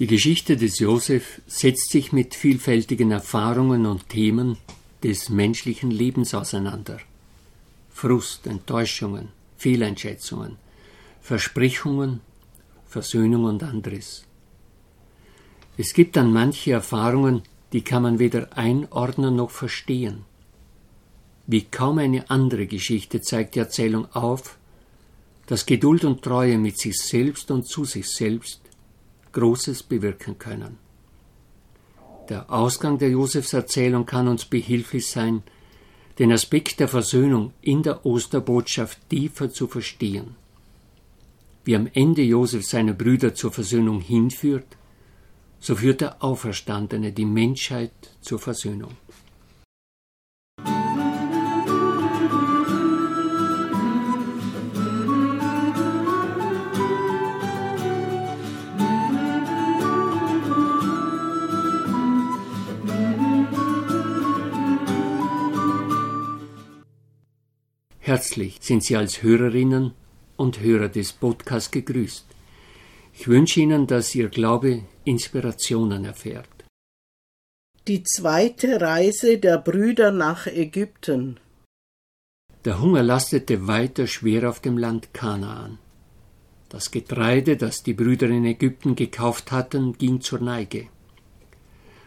Die Geschichte des Josef setzt sich mit vielfältigen Erfahrungen und Themen des menschlichen Lebens auseinander. Frust, Enttäuschungen, Fehleinschätzungen, Versprechungen, Versöhnung und anderes. Es gibt dann manche Erfahrungen, die kann man weder einordnen noch verstehen. Wie kaum eine andere Geschichte zeigt die Erzählung auf, dass Geduld und Treue mit sich selbst und zu sich selbst Großes bewirken können. Der Ausgang der Josefserzählung kann uns behilflich sein, den Aspekt der Versöhnung in der Osterbotschaft tiefer zu verstehen. Wie am Ende Josef seine Brüder zur Versöhnung hinführt, so führt der Auferstandene die Menschheit zur Versöhnung. Herzlich sind Sie als Hörerinnen und Hörer des Podcasts gegrüßt. Ich wünsche Ihnen, dass Ihr Glaube Inspirationen erfährt. Die zweite Reise der Brüder nach Ägypten. Der Hunger lastete weiter schwer auf dem Land Kanaan. Das Getreide, das die Brüder in Ägypten gekauft hatten, ging zur Neige.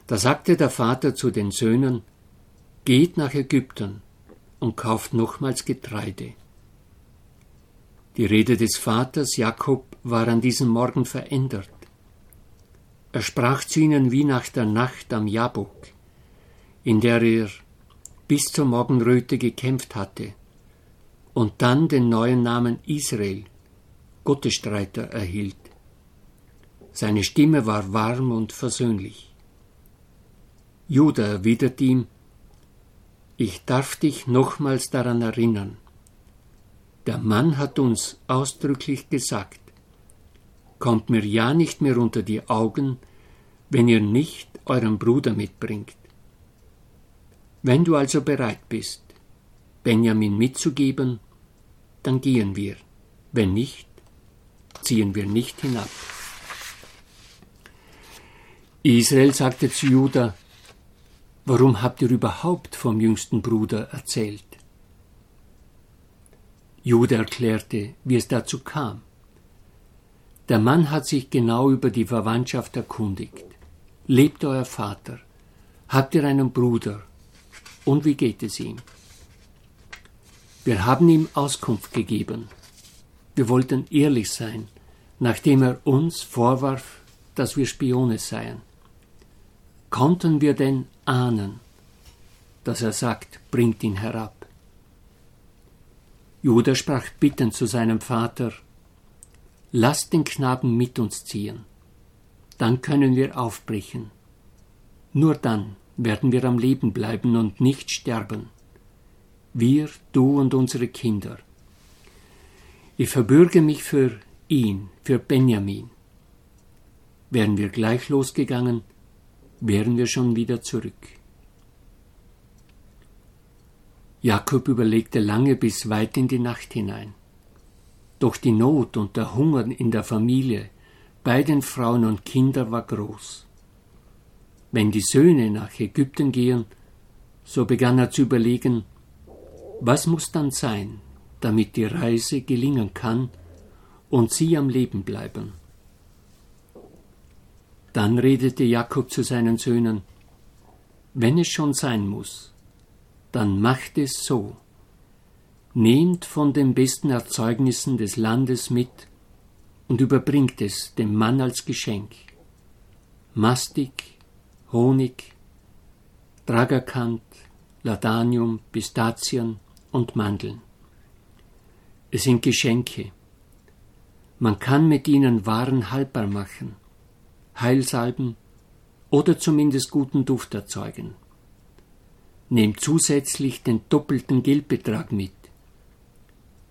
Da sagte der Vater zu den Söhnen, Geht nach Ägypten und kauft nochmals Getreide. Die Rede des Vaters Jakob war an diesem Morgen verändert. Er sprach zu ihnen wie nach der Nacht am Jabok, in der er bis zur Morgenröte gekämpft hatte und dann den neuen Namen Israel, Gottesstreiter, erhielt. Seine Stimme war warm und versöhnlich. Judah erwidert ihm, ich darf dich nochmals daran erinnern. Der Mann hat uns ausdrücklich gesagt, kommt mir ja nicht mehr unter die Augen, wenn ihr nicht euren Bruder mitbringt. Wenn du also bereit bist, Benjamin mitzugeben, dann gehen wir, wenn nicht, ziehen wir nicht hinab. Israel sagte zu Judah, Warum habt ihr überhaupt vom jüngsten Bruder erzählt? Jude erklärte, wie es dazu kam. Der Mann hat sich genau über die Verwandtschaft erkundigt. Lebt euer Vater? Habt ihr einen Bruder? Und wie geht es ihm? Wir haben ihm Auskunft gegeben. Wir wollten ehrlich sein, nachdem er uns vorwarf, dass wir Spione seien. Konnten wir denn ahnen, dass er sagt, bringt ihn herab? Judah sprach bittend zu seinem Vater, Lasst den Knaben mit uns ziehen, dann können wir aufbrechen. Nur dann werden wir am Leben bleiben und nicht sterben. Wir, du und unsere Kinder. Ich verbürge mich für ihn, für Benjamin. Wären wir gleich losgegangen, wären wir schon wieder zurück. Jakob überlegte lange bis weit in die Nacht hinein. Doch die Not und der Hunger in der Familie, bei den Frauen und Kindern war groß. Wenn die Söhne nach Ägypten gehen, so begann er zu überlegen, was muss dann sein, damit die Reise gelingen kann und sie am Leben bleiben. Dann redete Jakob zu seinen Söhnen, wenn es schon sein muss, dann macht es so. Nehmt von den besten Erzeugnissen des Landes mit und überbringt es dem Mann als Geschenk. Mastik, Honig, Dragakant, Ladanium, Pistazien und Mandeln. Es sind Geschenke. Man kann mit ihnen Waren haltbar machen Heilsalben oder zumindest guten Duft erzeugen. Nehmt zusätzlich den doppelten Geldbetrag mit.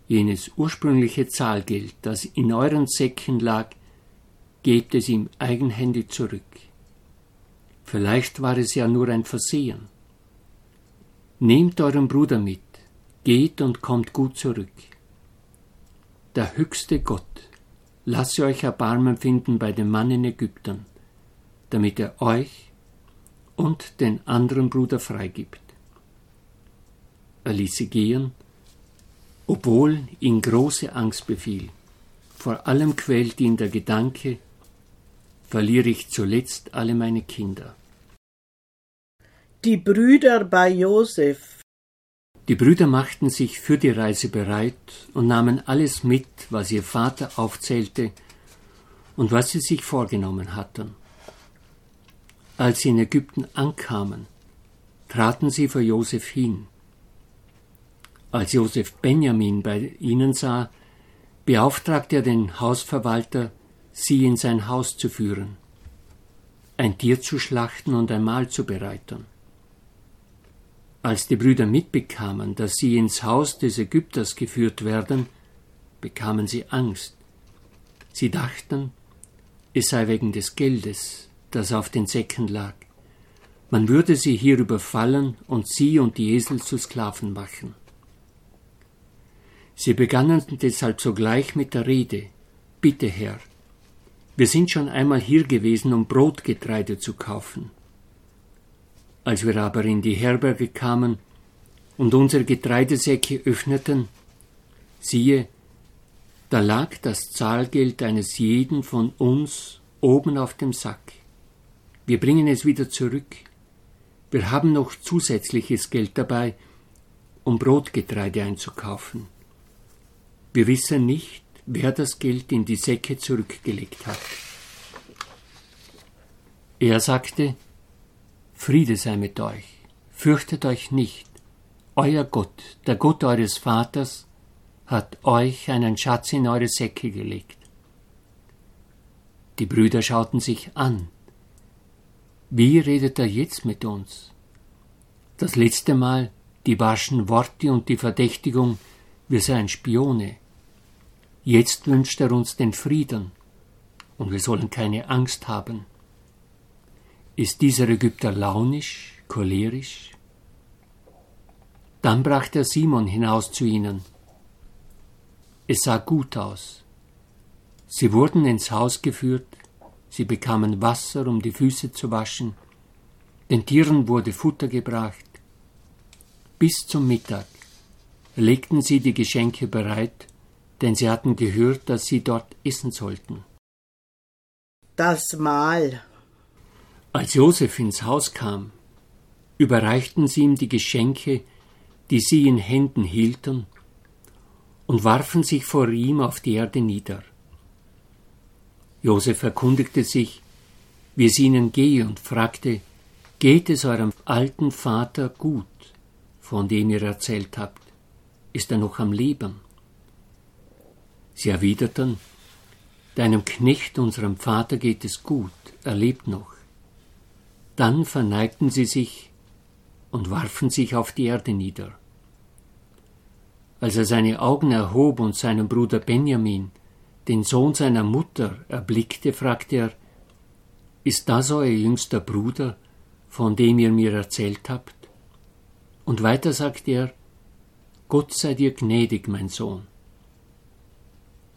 Jenes ursprüngliche Zahlgeld, das in euren Säcken lag, gebt es ihm eigenhändig zurück. Vielleicht war es ja nur ein Versehen. Nehmt euren Bruder mit, geht und kommt gut zurück. Der höchste Gott lasse euch Erbarmen finden bei dem Mann in Ägypten, damit er euch und den anderen Bruder freigibt. Er ließ sie gehen, obwohl ihn große Angst befiel. Vor allem quält ihn der Gedanke, verliere ich zuletzt alle meine Kinder. Die Brüder bei Josef. Die Brüder machten sich für die Reise bereit und nahmen alles mit, was ihr Vater aufzählte und was sie sich vorgenommen hatten. Als sie in Ägypten ankamen, traten sie vor Josef hin. Als Josef Benjamin bei ihnen sah, beauftragte er den Hausverwalter, sie in sein Haus zu führen, ein Tier zu schlachten und ein Mahl zu bereiten. Als die Brüder mitbekamen, dass sie ins Haus des Ägypters geführt werden, bekamen sie Angst. Sie dachten, es sei wegen des Geldes, das auf den Säcken lag. Man würde sie hier überfallen und sie und die Esel zu Sklaven machen. Sie begannen deshalb sogleich mit der Rede Bitte, Herr, wir sind schon einmal hier gewesen, um Brotgetreide zu kaufen. Als wir aber in die Herberge kamen und unsere Getreidesäcke öffneten, siehe, da lag das Zahlgeld eines jeden von uns oben auf dem Sack. Wir bringen es wieder zurück. Wir haben noch zusätzliches Geld dabei, um Brotgetreide einzukaufen. Wir wissen nicht, wer das Geld in die Säcke zurückgelegt hat. Er sagte, Friede sei mit euch, fürchtet euch nicht, euer Gott, der Gott eures Vaters, hat euch einen Schatz in eure Säcke gelegt. Die Brüder schauten sich an. Wie redet er jetzt mit uns? Das letzte Mal die barschen Worte und die Verdächtigung, wir seien Spione. Jetzt wünscht er uns den Frieden und wir sollen keine Angst haben. Ist dieser Ägypter launisch, cholerisch? Dann brachte er Simon hinaus zu ihnen. Es sah gut aus. Sie wurden ins Haus geführt, sie bekamen Wasser, um die Füße zu waschen, den Tieren wurde Futter gebracht. Bis zum Mittag legten sie die Geschenke bereit denn sie hatten gehört, dass sie dort essen sollten. Das Mahl. Als Josef ins Haus kam, überreichten sie ihm die Geschenke, die sie in Händen hielten, und warfen sich vor ihm auf die Erde nieder. Josef erkundigte sich, wie es ihnen gehe, und fragte, Geht es eurem alten Vater gut, von dem ihr erzählt habt? Ist er noch am Leben? Sie erwiderten, Deinem Knecht, unserem Vater, geht es gut, er lebt noch. Dann verneigten sie sich und warfen sich auf die Erde nieder. Als er seine Augen erhob und seinen Bruder Benjamin, den Sohn seiner Mutter, erblickte, fragte er, Ist das euer jüngster Bruder, von dem ihr mir erzählt habt? Und weiter sagte er, Gott sei dir gnädig, mein Sohn.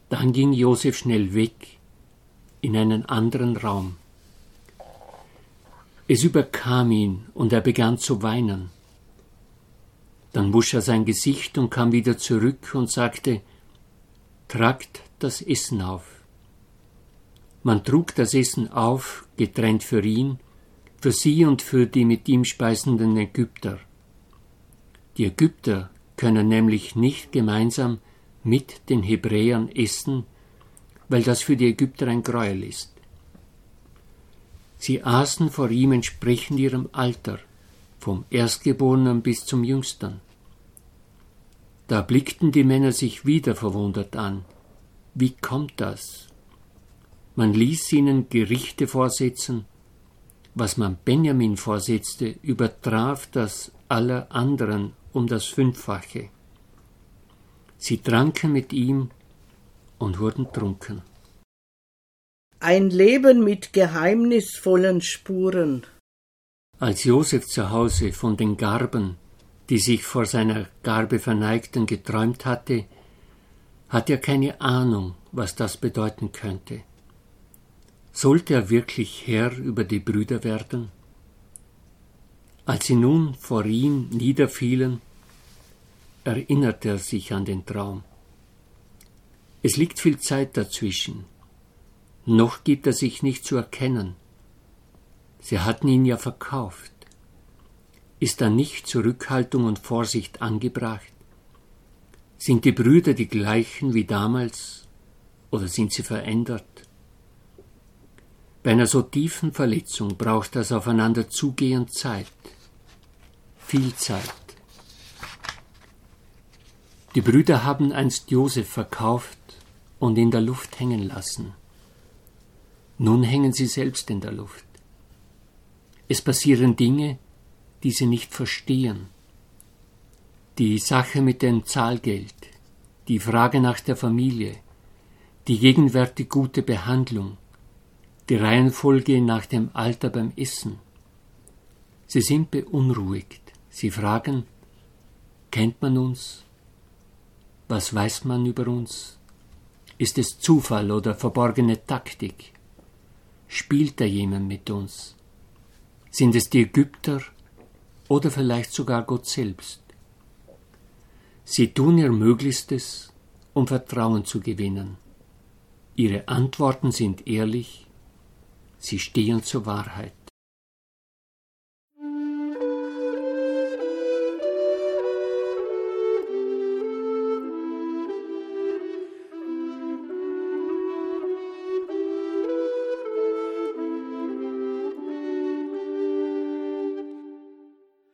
Dann ging Josef schnell weg in einen anderen Raum. Es überkam ihn und er begann zu weinen. Dann wusch er sein Gesicht und kam wieder zurück und sagte, Tragt das Essen auf. Man trug das Essen auf, getrennt für ihn, für sie und für die mit ihm speisenden Ägypter. Die Ägypter können nämlich nicht gemeinsam mit den Hebräern essen, weil das für die Ägypter ein Gräuel ist. Sie aßen vor ihm entsprechend ihrem Alter, vom Erstgeborenen bis zum Jüngsten. Da blickten die Männer sich wieder verwundert an. Wie kommt das? Man ließ ihnen Gerichte vorsetzen. Was man Benjamin vorsetzte, übertraf das aller anderen um das Fünffache. Sie tranken mit ihm und wurden trunken. Ein Leben mit geheimnisvollen Spuren. Als Josef zu Hause von den Garben, die sich vor seiner Garbe verneigten, geträumt hatte, hatte er keine Ahnung, was das bedeuten könnte. Sollte er wirklich Herr über die Brüder werden? Als sie nun vor ihm niederfielen, erinnerte er sich an den Traum. Es liegt viel Zeit dazwischen. Noch gibt er sich nicht zu erkennen. Sie hatten ihn ja verkauft. Ist da nicht Zurückhaltung und Vorsicht angebracht? Sind die Brüder die gleichen wie damals oder sind sie verändert? Bei einer so tiefen Verletzung braucht das Aufeinander zugehen Zeit. Viel Zeit. Die Brüder haben einst Josef verkauft und in der Luft hängen lassen. Nun hängen sie selbst in der Luft. Es passieren Dinge, die sie nicht verstehen. Die Sache mit dem Zahlgeld, die Frage nach der Familie, die gegenwärtig gute Behandlung, die Reihenfolge nach dem Alter beim Essen. Sie sind beunruhigt. Sie fragen, kennt man uns? Was weiß man über uns? Ist es Zufall oder verborgene Taktik? Spielt da jemand mit uns? Sind es die Ägypter oder vielleicht sogar Gott selbst? Sie tun ihr Möglichstes, um Vertrauen zu gewinnen. Ihre Antworten sind ehrlich, sie stehen zur Wahrheit.